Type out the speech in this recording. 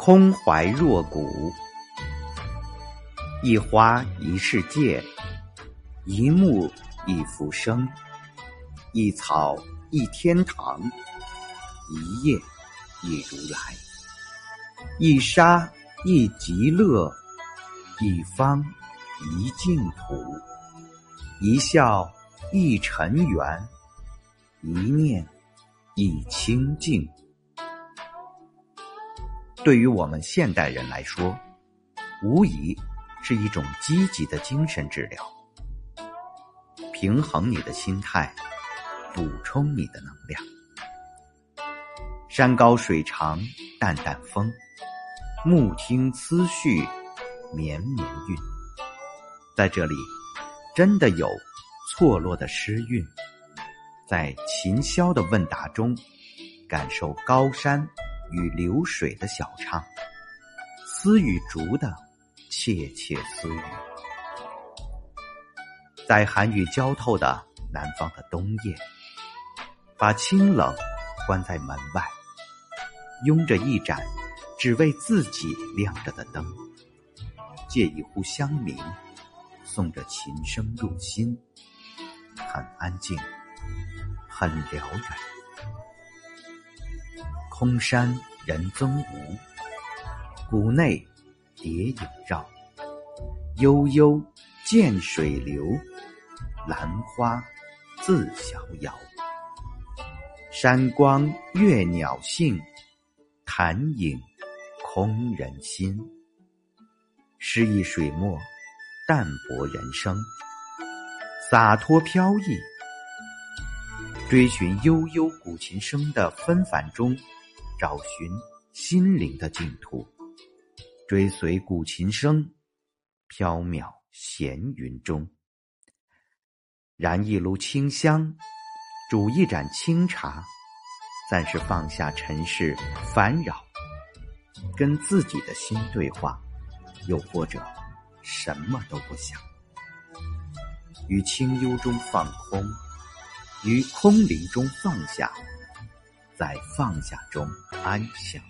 空怀若谷，一花一世界，一木一浮生，一草一天堂，一叶一如来，一沙一极乐，一方一净土，一笑一尘缘，一念一清净。对于我们现代人来说，无疑是一种积极的精神治疗，平衡你的心态，补充你的能量。山高水长，淡淡风，木听思绪，绵绵韵。在这里，真的有错落的诗韵，在琴箫的问答中，感受高山。与流水的小唱，丝与竹的窃窃私语，在寒雨浇透的南方的冬夜，把清冷关在门外，拥着一盏只为自己亮着的灯，借一壶香茗，送着琴声入心，很安静，很辽远。空山人踪无，谷内蝶影绕。悠悠涧水流，兰花自逍遥。山光悦鸟性，潭影空人心。诗意水墨，淡泊人生，洒脱飘逸，追寻悠悠古琴声的纷繁中。找寻心灵的净土，追随古琴声，缥缈闲云中。燃一炉清香，煮一盏清茶，暂时放下尘世烦扰，跟自己的心对话，又或者什么都不想，于清幽中放空，于空灵中放下。在放下中安详。